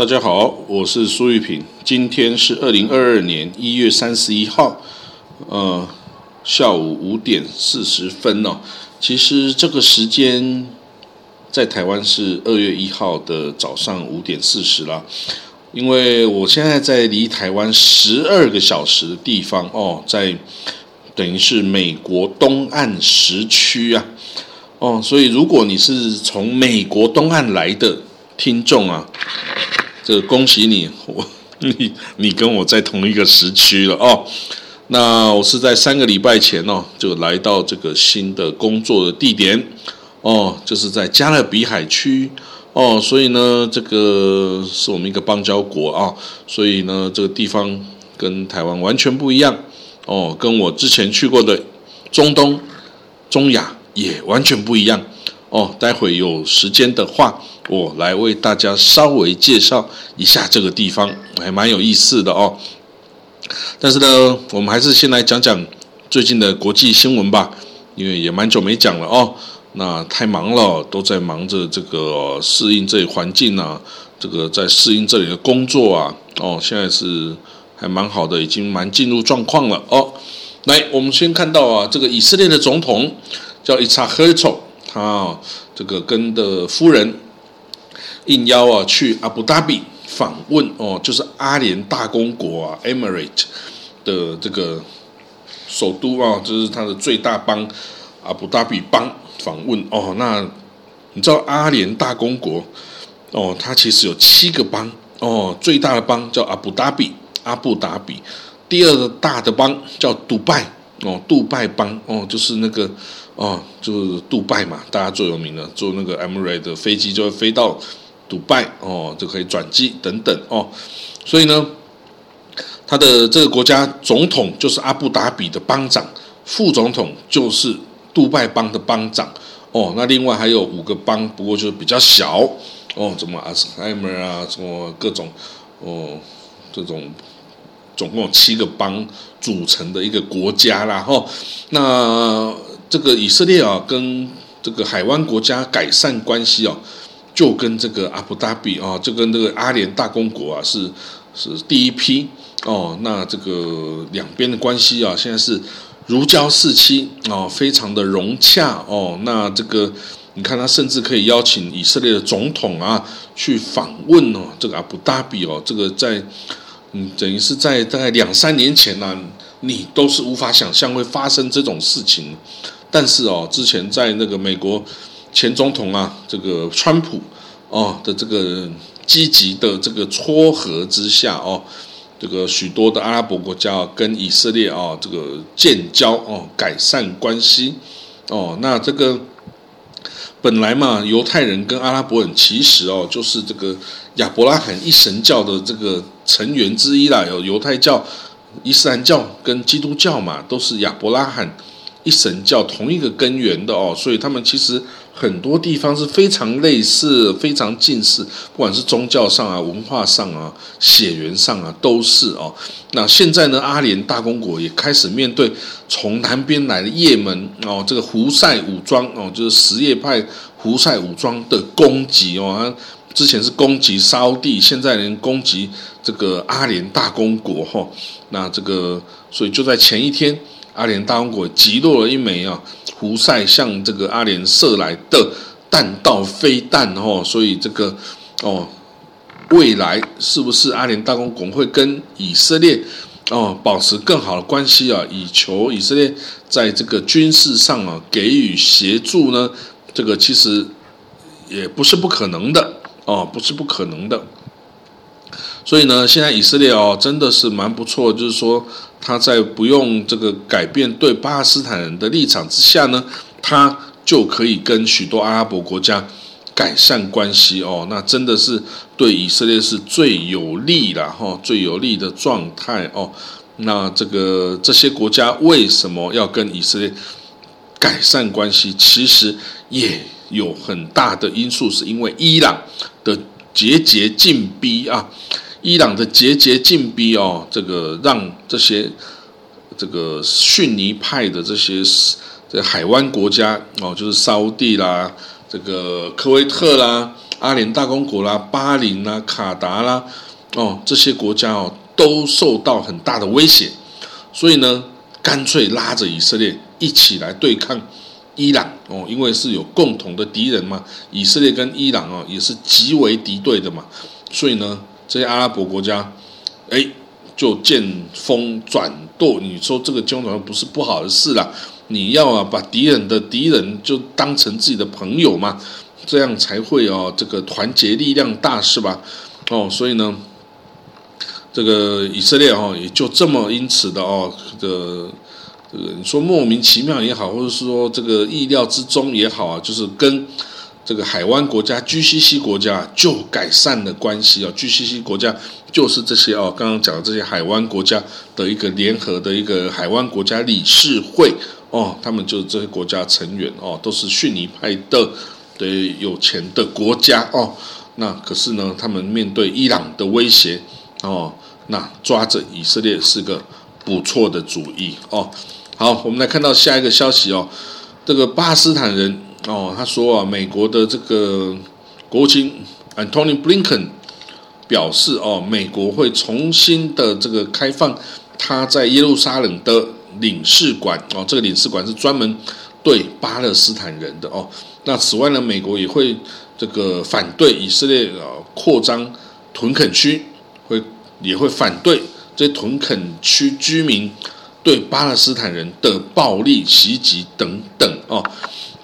大家好，我是苏玉平。今天是二零二二年一月三十一号，呃，下午五点四十分哦。其实这个时间在台湾是二月一号的早上五点四十了，因为我现在在离台湾十二个小时的地方哦，在等于是美国东岸时区啊，哦，所以如果你是从美国东岸来的听众啊。这恭喜你，我你你跟我在同一个时区了哦。那我是在三个礼拜前哦，就来到这个新的工作的地点哦，就是在加勒比海区哦。所以呢，这个是我们一个邦交国啊，所以呢，这个地方跟台湾完全不一样哦，跟我之前去过的中东、中亚也完全不一样哦。待会有时间的话。我来为大家稍微介绍一下这个地方，还蛮有意思的哦。但是呢，我们还是先来讲讲最近的国际新闻吧，因为也蛮久没讲了哦。那太忙了，都在忙着这个适应这里环境啊，这个在适应这里的工作啊。哦，现在是还蛮好的，已经蛮进入状况了哦。来，我们先看到啊，这个以色列的总统叫伊查赫丑，他这个跟的夫人。应邀啊去阿布达比访问哦，就是阿联大公国啊，Emirate 的这个首都啊，这是它的最大邦阿布达比邦访问哦。那你知道阿联大公国哦，它其实有七个邦哦，最大的邦叫阿布达比，阿布达比，第二个大的邦叫杜拜哦，杜拜邦哦，就是那个哦，就是杜拜嘛，大家最有名的，坐那个 m r a 的飞机就会飞到。迪拜哦，就可以转机等等哦，所以呢，他的这个国家总统就是阿布达比的邦长，副总统就是杜拜邦的邦长哦。那另外还有五个邦，不过就是比较小哦，什么阿斯海默啊，什么各种哦，这种总共有七个邦组成的一个国家啦哈。那这个以色列啊，跟这个海湾国家改善关系哦。就跟这个阿布达比啊，就跟这个阿联大公国啊，是是第一批哦。那这个两边的关系啊，现在是如胶似漆哦，非常的融洽哦。那这个你看，他甚至可以邀请以色列的总统啊去访问哦，这个阿布达比哦，这个在嗯，等于是在大概两三年前呢，你都是无法想象会发生这种事情。但是哦，之前在那个美国。前总统啊，这个川普哦的这个积极的这个撮合之下哦，这个许多的阿拉伯国家跟以色列啊这个建交哦，改善关系哦。那这个本来嘛，犹太人跟阿拉伯人其实哦，就是这个亚伯拉罕一神教的这个成员之一啦。有犹太教、伊斯兰教跟基督教嘛，都是亚伯拉罕一神教同一个根源的哦，所以他们其实。很多地方是非常类似、非常近似，不管是宗教上啊、文化上啊、血缘上啊，都是哦。那现在呢，阿联大公国也开始面对从南边来的也门哦，这个胡塞武装哦，就是什叶派胡塞武装的攻击哦。之前是攻击沙地，现在连攻击这个阿联大公国哈。那这个，所以就在前一天，阿联大公国击落了一枚啊。胡塞向这个阿联射来的弹道飞弹哦，所以这个哦，未来是不是阿联大公国会跟以色列哦保持更好的关系啊，以求以色列在这个军事上啊给予协助呢？这个其实也不是不可能的哦，不是不可能的。所以呢，现在以色列哦真的是蛮不错，就是说他在不用这个改变对巴勒斯坦人的立场之下呢，他就可以跟许多阿拉伯国家改善关系哦。那真的是对以色列是最有利了哈，最有利的状态哦。那这个这些国家为什么要跟以色列改善关系？其实也有很大的因素，是因为伊朗的节节进逼啊。伊朗的节节进逼哦，这个让这些这个逊尼派的这些这海湾国家哦，就是沙地啦、这个科威特啦阿联大公国啦、巴林啦、卡达啦，哦，这些国家哦都受到很大的威胁，所以呢，干脆拉着以色列一起来对抗伊朗哦，因为是有共同的敌人嘛，以色列跟伊朗哦也是极为敌对的嘛，所以呢，这些阿拉伯国家，哎，就见风转舵。你说这个见风转舵不是不好的事啦。你要啊，把敌人的敌人就当成自己的朋友嘛，这样才会哦，这个团结力量大是吧？哦，所以呢，这个以色列哦，也就这么因此的哦，这个这个你说莫名其妙也好，或者是说这个意料之中也好啊，就是跟这个海湾国家 GCC 国家就改善了关系啊，GCC 国家就是这些哦，刚刚讲的这些海湾国家的一个联合的一个海湾国家理事会。哦，他们就是这些国家成员哦，都是逊尼派的的有钱的国家哦。那可是呢，他们面对伊朗的威胁哦，那抓着以色列是个不错的主意哦。好，我们来看到下一个消息哦，这个巴勒斯坦人哦，他说啊，美国的这个国务卿 Antony Blinken 表示哦，美国会重新的这个开放他在耶路撒冷的。领事馆哦，这个领事馆是专门对巴勒斯坦人的哦。那此外呢，美国也会这个反对以色列啊扩张屯垦区，会也会反对这屯垦区居民对巴勒斯坦人的暴力袭击等等哦。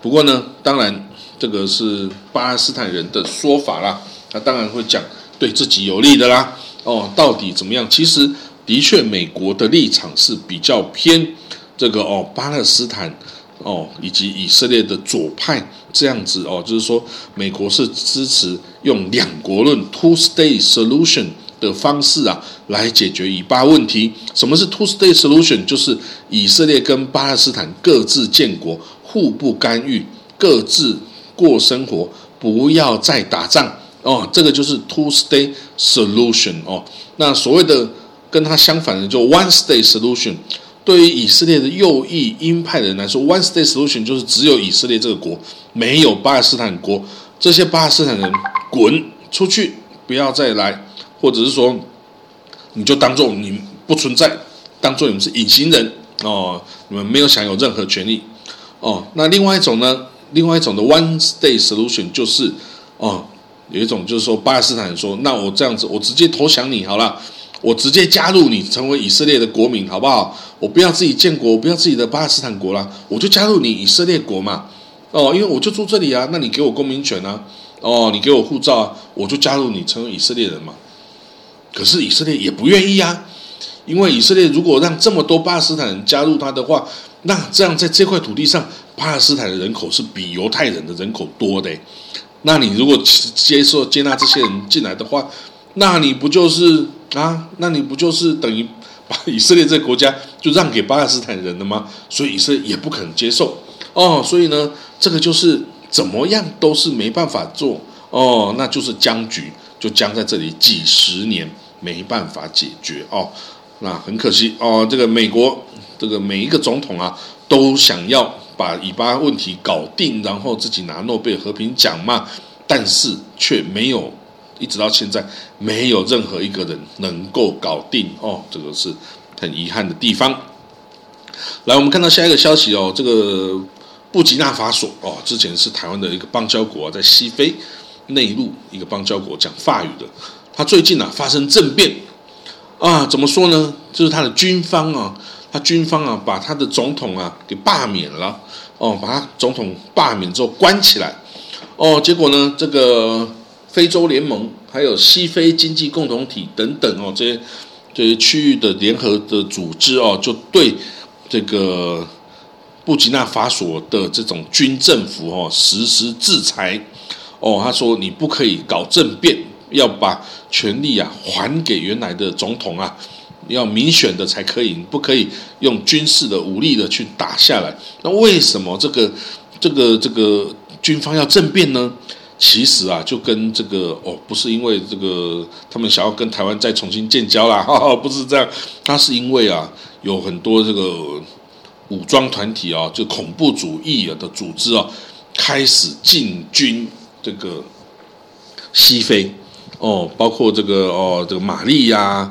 不过呢，当然这个是巴勒斯坦人的说法啦，他当然会讲对自己有利的啦。哦，到底怎么样？其实。的确，美国的立场是比较偏这个哦，巴勒斯坦哦，以及以色列的左派这样子哦，就是说，美国是支持用两国论 （two-state solution） 的方式啊，来解决以巴问题。什么是 two-state solution？就是以色列跟巴勒斯坦各自建国，互不干预，各自过生活，不要再打仗哦。这个就是 two-state solution 哦。那所谓的。跟他相反的，就 one state solution。对于以色列的右翼鹰派的人来说，one state solution 就是只有以色列这个国，没有巴勒斯坦国。这些巴勒斯坦人滚出去，不要再来，或者是说，你就当做你不存在，当做你们是隐形人哦，你们没有享有任何权利哦。那另外一种呢，另外一种的 one stay solution 就是哦，有一种就是说巴勒斯坦人说，那我这样子，我直接投降你好了。我直接加入你，成为以色列的国民，好不好？我不要自己建国，我不要自己的巴勒斯坦国了，我就加入你以色列国嘛。哦，因为我就住这里啊，那你给我公民权啊，哦，你给我护照，啊，我就加入你，成为以色列人嘛。可是以色列也不愿意啊，因为以色列如果让这么多巴勒斯坦人加入他的话，那这样在这块土地上，巴勒斯坦的人口是比犹太人的人口多的。那你如果接受接纳这些人进来的话，那你不就是啊？那你不就是等于把以色列这个国家就让给巴勒斯坦人了吗？所以以色列也不肯接受哦。所以呢，这个就是怎么样都是没办法做哦，那就是僵局，就僵在这里几十年，没办法解决哦。那很可惜哦，这个美国这个每一个总统啊，都想要把以巴问题搞定，然后自己拿诺贝尔和平奖嘛，但是却没有。一直到现在，没有任何一个人能够搞定哦，这个是很遗憾的地方。来，我们看到下一个消息哦，这个布吉纳法索哦，之前是台湾的一个邦交国，在西非内陆一个邦交国讲法语的，他最近啊发生政变啊，怎么说呢？就是他的军方啊，他军方啊把他的总统啊给罢免了哦，把他总统罢免之后关起来哦，结果呢这个。非洲联盟，还有西非经济共同体等等哦，这些这些区域的联合的组织哦，就对这个布吉纳法索的这种军政府哦实施制裁哦。他说你不可以搞政变，要把权力啊还给原来的总统啊，要民选的才可以，不可以用军事的武力的去打下来。那为什么这个这个这个军方要政变呢？其实啊，就跟这个哦，不是因为这个他们想要跟台湾再重新建交啦，哈 哈，不是这样，他是因为啊，有很多这个武装团体啊，就恐怖主义的组织啊，开始进军这个西非，哦，包括这个哦，这个马利呀、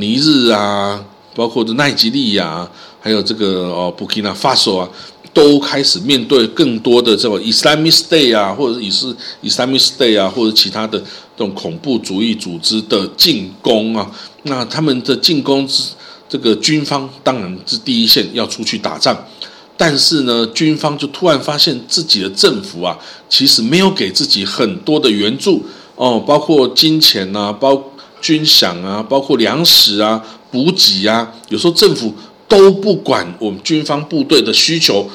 尼日啊，包括这奈及利亚，还有这个哦，布基纳法索啊，都开始面对更多的这种 Islamic State 啊，或者以是 Islamic State 啊，或者其他的这种恐怖主义组织的进攻啊。那他们的进攻之这个军方当然是第一线要出去打仗。但是呢，军方就突然发现自己的政府啊，其实没有给自己很多的援助哦，包括金钱啊，包军饷啊，包括粮食啊、补给啊，有时候政府都不管我们军方部队的需求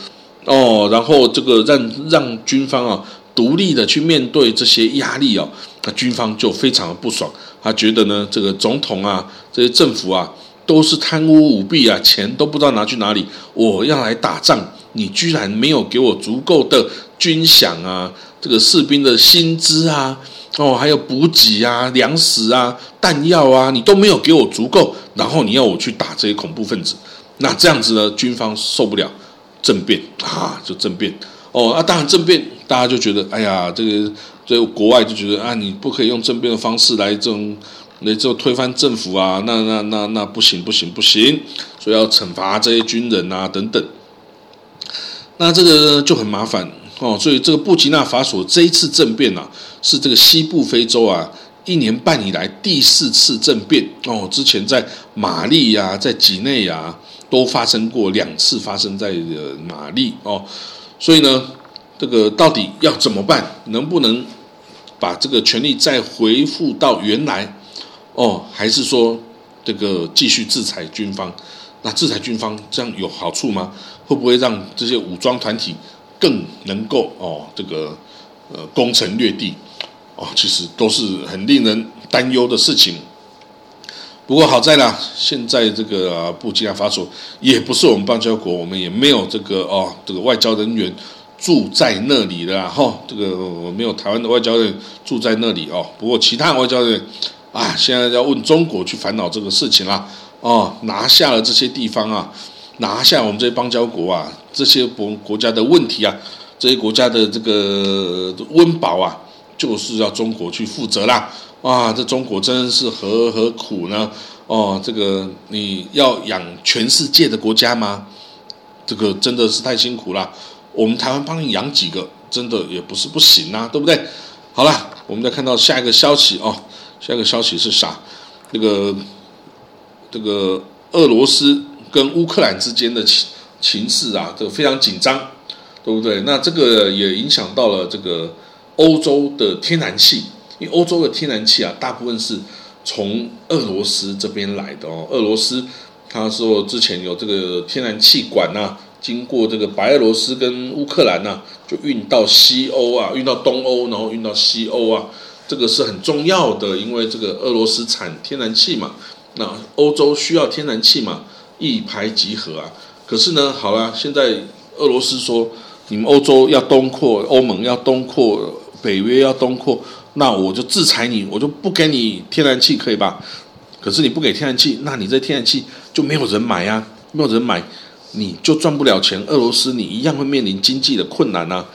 哦，然后这个让让军方啊独立的去面对这些压力哦，那军方就非常的不爽，他觉得呢，这个总统啊，这些政府啊。都是贪污舞弊啊，钱都不知道拿去哪里。我要来打仗，你居然没有给我足够的军饷啊，这个士兵的薪资啊，哦，还有补给啊、粮食啊、弹药啊，你都没有给我足够。然后你要我去打这些恐怖分子，那这样子呢，军方受不了，政变啊，就政变。哦，那当然政变，大家就觉得，哎呀，这个在国外就觉得啊，你不可以用政变的方式来这种。那就推翻政府啊，那那那那不行不行不行，所以要惩罚这些军人啊等等。那这个就很麻烦哦，所以这个布吉纳法索这一次政变啊，是这个西部非洲啊一年半以来第四次政变哦。之前在马利呀，在几内亚都发生过两次，发生在呃马利哦。所以呢，这个到底要怎么办？能不能把这个权力再回复到原来？哦，还是说这个继续制裁军方？那制裁军方这样有好处吗？会不会让这些武装团体更能够哦这个呃攻城略地？哦，其实都是很令人担忧的事情。不过好在啦，现在这个布基纳法索也不是我们邦交国，我们也没有这个哦这个外交人员住在那里的哈。这个没有台湾的外交人员住在那里哦。不过其他外交人员。啊，现在要问中国去烦恼这个事情啦，哦，拿下了这些地方啊，拿下我们这些邦交国啊，这些国国家的问题啊，这些国家的这个温饱啊，就是要中国去负责啦。哇，这中国真是何何苦呢？哦，这个你要养全世界的国家吗？这个真的是太辛苦了。我们台湾帮你养几个，真的也不是不行啊，对不对？好了，我们再看到下一个消息哦。下一个消息是啥？那个这个俄罗斯跟乌克兰之间的情势啊，这个非常紧张，对不对？那这个也影响到了这个欧洲的天然气，因为欧洲的天然气啊，大部分是从俄罗斯这边来的哦。俄罗斯他说之前有这个天然气管呐，经过这个白俄罗斯跟乌克兰呐，就运到西欧啊，运到东欧，然后运到西欧啊。这个是很重要的，因为这个俄罗斯产天然气嘛，那欧洲需要天然气嘛，一拍即合啊。可是呢，好了，现在俄罗斯说你们欧洲要东扩，欧盟要东扩，北约要东扩，那我就制裁你，我就不给你天然气，可以吧？可是你不给天然气，那你这天然气就没有人买呀，没有人买，你就赚不了钱。俄罗斯你一样会面临经济的困难呐。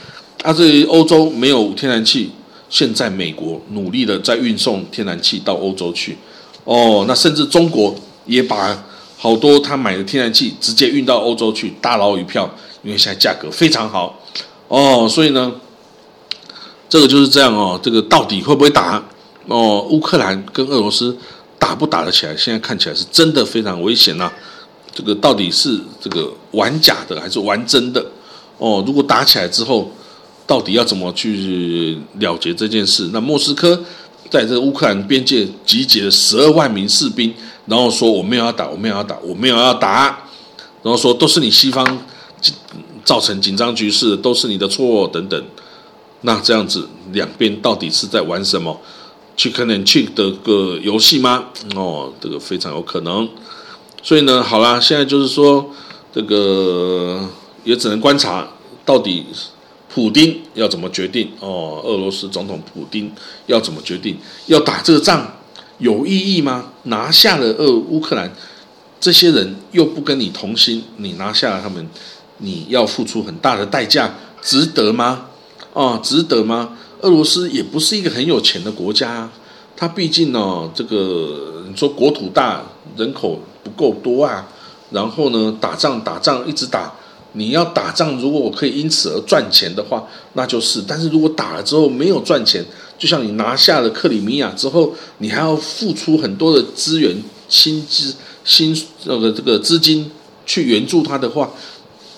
啊，这欧洲没有天然气。现在美国努力的在运送天然气到欧洲去，哦，那甚至中国也把好多他买的天然气直接运到欧洲去，大捞一票，因为现在价格非常好，哦，所以呢，这个就是这样哦，这个到底会不会打？哦，乌克兰跟俄罗斯打不打得起来？现在看起来是真的非常危险呐，这个到底是这个玩假的还是玩真的？哦，如果打起来之后。到底要怎么去了结这件事？那莫斯科在这个乌克兰边界集结了十二万名士兵，然后说我没有要打，我没有要打，我没有要打，然后说都是你西方造成紧张局势，都是你的错等等。那这样子两边到底是在玩什么？Chicken and Chick 的个游戏吗？哦，这个非常有可能。所以呢，好啦，现在就是说这个也只能观察到底。普丁要怎么决定？哦，俄罗斯总统普丁要怎么决定？要打这个仗有意义吗？拿下了俄乌克兰，这些人又不跟你同心，你拿下了他们，你要付出很大的代价，值得吗？哦，值得吗？俄罗斯也不是一个很有钱的国家，它毕竟呢，这个你说国土大，人口不够多啊，然后呢，打仗打仗一直打，你要打仗，如果我可以因此而赚钱的话，那就是；但是如果打了之后没有赚钱，就像你拿下了克里米亚之后，你还要付出很多的资源、薪资、薪那个这个资金去援助他的话。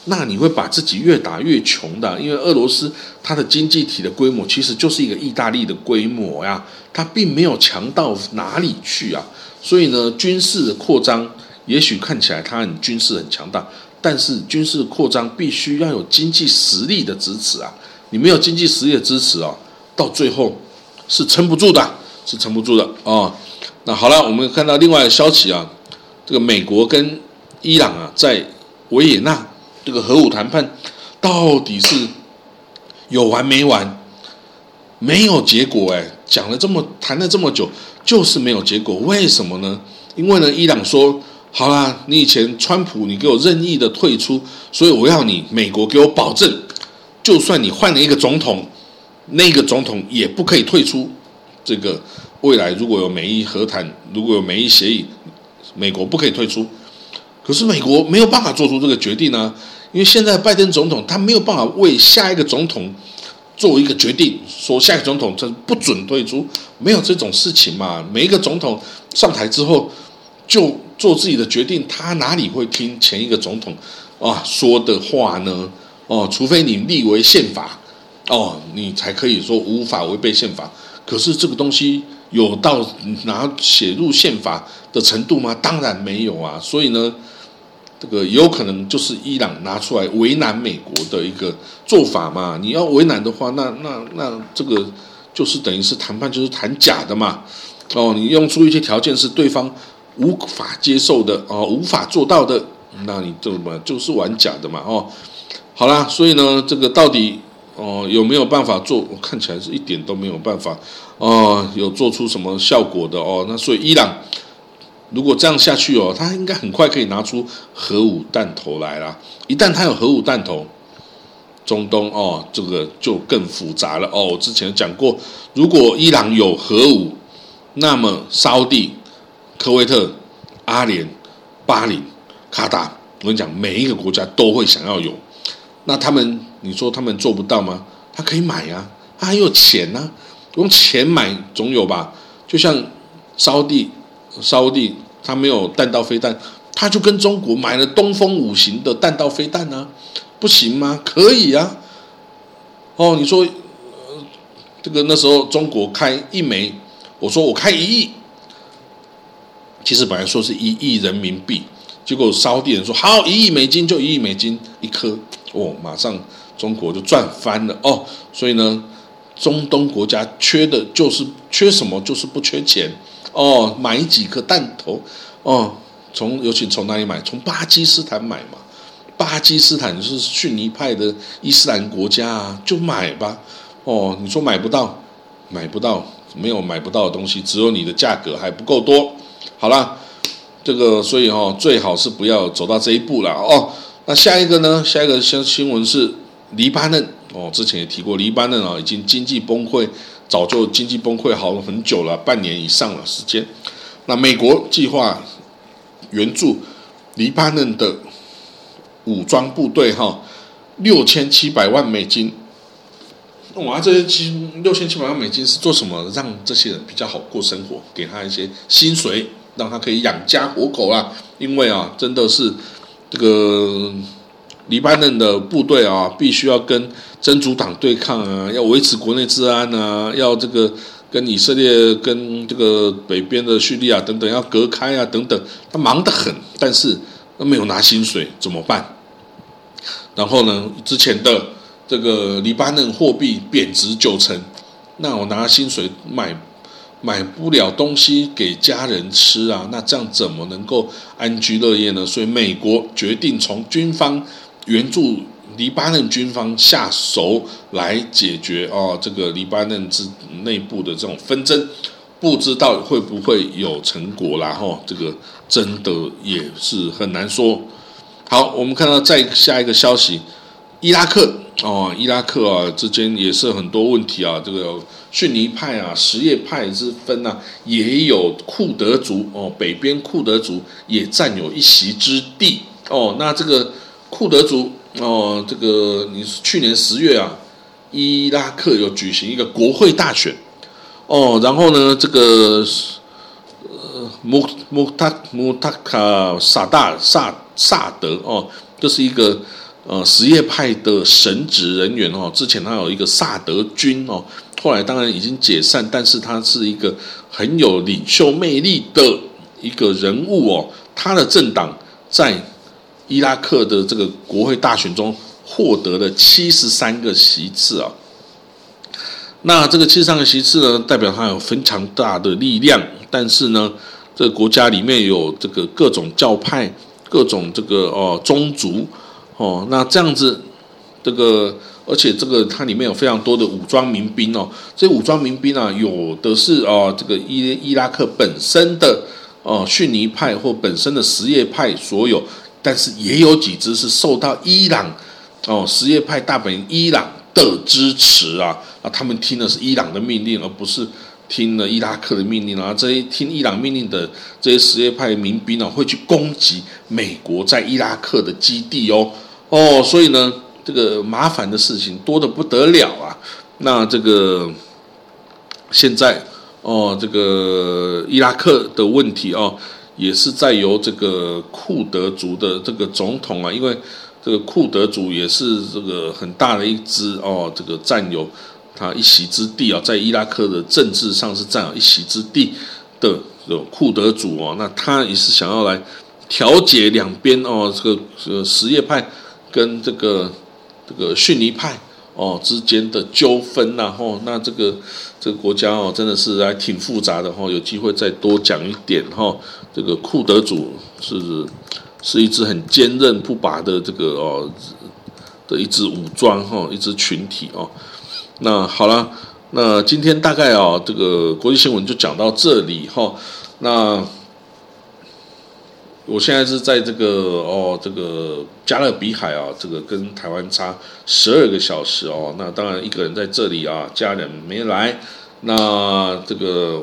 那你会把自己越打越穷的，因为俄罗斯它的经济体的规模其实就是一个意大利的规模呀，它并没有强到哪里去啊。所以呢，军事的扩张也许看起来它很军事很强大，但是军事扩张必须要有经济实力的支持啊。你没有经济实力的支持啊，到最后是撑不住的，是撑不住的啊。那好了，我们看到另外的消息啊，这个美国跟伊朗啊，在维也纳。这个核武谈判到底是有完没完？没有结果哎，讲了这么谈了这么久，就是没有结果。为什么呢？因为呢，伊朗说好啦，你以前川普你给我任意的退出，所以我要你美国给我保证，就算你换了一个总统，那个总统也不可以退出。这个未来如果有美伊和谈，如果有美伊协议，美国不可以退出。可是美国没有办法做出这个决定呢。因为现在拜登总统他没有办法为下一个总统做一个决定，说下一个总统他不准退出，没有这种事情嘛。每一个总统上台之后就做自己的决定，他哪里会听前一个总统啊说的话呢？哦，除非你立为宪法，哦，你才可以说无法违背宪法。可是这个东西有到拿写入宪法的程度吗？当然没有啊。所以呢。这个有可能就是伊朗拿出来为难美国的一个做法嘛？你要为难的话，那那那这个就是等于是谈判就是谈假的嘛？哦，你用出一些条件是对方无法接受的哦，无法做到的，那你这么就是玩假的嘛？哦，好啦，所以呢，这个到底哦有没有办法做？看起来是一点都没有办法哦，有做出什么效果的哦？那所以伊朗。如果这样下去哦，他应该很快可以拿出核武弹头来啦。一旦他有核武弹头，中东哦，这个就更复杂了哦。我之前讲过，如果伊朗有核武，那么沙地、科威特、阿联、巴林、卡达，我跟你讲，每一个国家都会想要有。那他们，你说他们做不到吗？他可以买呀，他还有钱呢，用钱买总有吧？就像沙地。沙地他没有弹道飞弹，他就跟中国买了东风五型的弹道飞弹呢，不行吗？可以啊。哦，你说，这个那时候中国开一枚，我说我开一亿，其实本来说是一亿人民币，结果沙地人说好一亿美金就一亿美金一颗，哦，马上中国就赚翻了哦。所以呢，中东国家缺的就是缺什么，就是不缺钱。哦，买几颗弹头，哦，从尤其从哪里买？从巴基斯坦买嘛。巴基斯坦是逊尼派的伊斯兰国家啊，就买吧。哦，你说买不到，买不到，没有买不到的东西，只有你的价格还不够多。好了，这个所以哦，最好是不要走到这一步了哦。那下一个呢？下一个新新闻是黎巴嫩哦，之前也提过，黎巴嫩啊已经经济崩溃。早就经济崩溃好了很久了，半年以上了时间。那美国计划援助黎巴嫩的武装部队，哈，六千七百万美金。哇，这些七六千七百万美金是做什么？让这些人比较好过生活，给他一些薪水，让他可以养家活口啊。因为啊，真的是这个。黎巴嫩的部队啊，必须要跟真主党对抗啊，要维持国内治安啊，要这个跟以色列、跟这个北边的叙利亚等等要隔开啊，等等，他忙得很，但是都没有拿薪水，怎么办？然后呢，之前的这个黎巴嫩货币贬值九成，那我拿薪水买买不了东西给家人吃啊，那这样怎么能够安居乐业呢？所以美国决定从军方。援助黎巴嫩军方下手来解决哦，这个黎巴嫩之内部的这种纷争，不知道会不会有成果啦？哈，这个真的也是很难说。好，我们看到再下一个消息，伊拉克哦，伊拉克啊之间也是很多问题啊，这个逊尼派啊、什叶派之分呐，也有库德族哦，北边库德族也占有一席之地哦。那这个库德族哦，这个你去年十月啊，伊拉克有举行一个国会大选哦，然后呢，这个呃穆穆塔穆塔卡萨大萨萨德哦，这是一个。呃，什叶派的神职人员哦，之前他有一个萨德军哦，后来当然已经解散，但是他是一个很有领袖魅力的一个人物哦。他的政党在伊拉克的这个国会大选中获得了七十三个席次啊。那这个七十三个席次呢，代表他有非常大的力量，但是呢，这个国家里面有这个各种教派、各种这个哦宗族。哦，那这样子，这个而且这个它里面有非常多的武装民兵哦，这武装民兵啊，有的是哦，这个伊伊拉克本身的哦逊尼派或本身的什叶派所有，但是也有几支是受到伊朗哦什叶派大本营伊朗的支持啊啊，他们听的是伊朗的命令，而不是听了伊拉克的命令啊。这些听伊朗命令的这些什叶派民兵呢，会去攻击美国在伊拉克的基地哦。哦，所以呢，这个麻烦的事情多的不得了啊。那这个现在哦，这个伊拉克的问题哦，也是在由这个库德族的这个总统啊，因为这个库德族也是这个很大的一支哦，这个占有他一席之地啊，在伊拉克的政治上是占有一席之地的这种库德族哦，那他也是想要来调解两边哦，这个呃什叶派。跟这个这个逊尼派哦之间的纠纷呐，吼，那这个这个国家哦，真的是还挺复杂的哈。有机会再多讲一点哈。这个库德族是是一支很坚韧不拔的这个哦的一支武装哈，一支群体哦。那好了，那今天大概啊，这个国际新闻就讲到这里哈。那。我现在是在这个哦，这个加勒比海啊，这个跟台湾差十二个小时哦。那当然一个人在这里啊，家人没来。那这个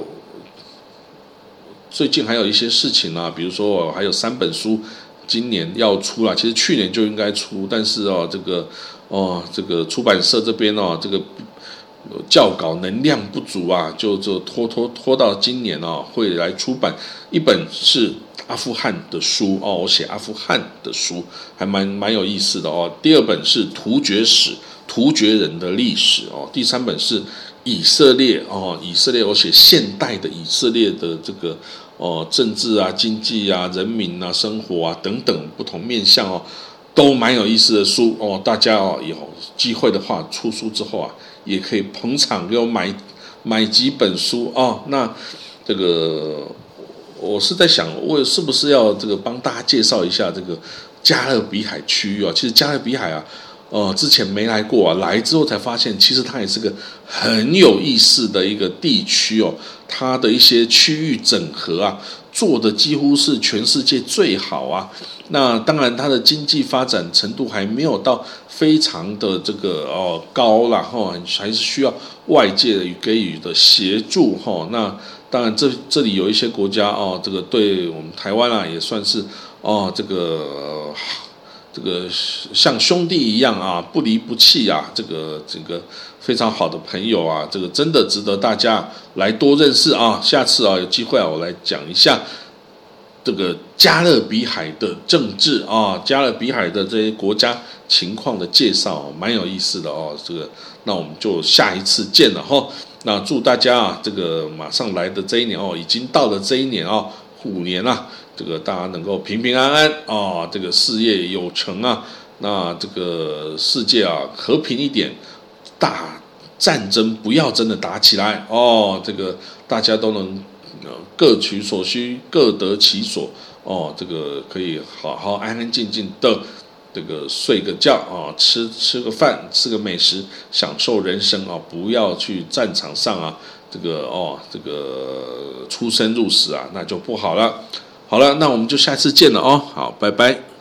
最近还有一些事情啊，比如说还有三本书今年要出了，其实去年就应该出，但是哦，这个哦，这个出版社这边哦，这个校稿能量不足啊，就就拖拖拖到今年哦，会来出版一本是。阿富汗的书哦，我写阿富汗的书还蛮蛮有意思的哦。第二本是突厥史，突厥人的历史哦。第三本是以色列哦，以色列我写现代的以色列的这个哦政治啊、经济啊、人民啊、生活啊等等不同面向哦，都蛮有意思的书哦。大家哦有机会的话，出书之后啊，也可以捧场给我买买几本书哦。那这个。我是在想，我是不是要这个帮大家介绍一下这个加勒比海区域啊？其实加勒比海啊，呃，之前没来过啊，来之后才发现，其实它也是个很有意思的一个地区哦。它的一些区域整合啊，做的几乎是全世界最好啊。那当然，它的经济发展程度还没有到非常的这个哦高了哈，还是需要外界给予的协助哈。那当然，这这里有一些国家哦，这个对我们台湾啊也算是哦，这个这个像兄弟一样啊，不离不弃啊，这个这个非常好的朋友啊，这个真的值得大家来多认识啊。下次啊有机会啊，我来讲一下这个加勒比海的政治啊，加勒比海的这些国家情况的介绍，蛮有意思的哦。这个那我们就下一次见了哈。那祝大家啊，这个马上来的这一年哦，已经到了这一年哦，虎年啊，这个大家能够平平安安啊，这个事业有成啊，那这个世界啊和平一点，大战争不要真的打起来哦，这个大家都能各取所需，各得其所哦，这个可以好好安安静静的。这个睡个觉啊，吃吃个饭，吃个美食，享受人生啊！不要去战场上啊，这个哦，这个出生入死啊，那就不好了。好了，那我们就下次见了哦。好，拜拜。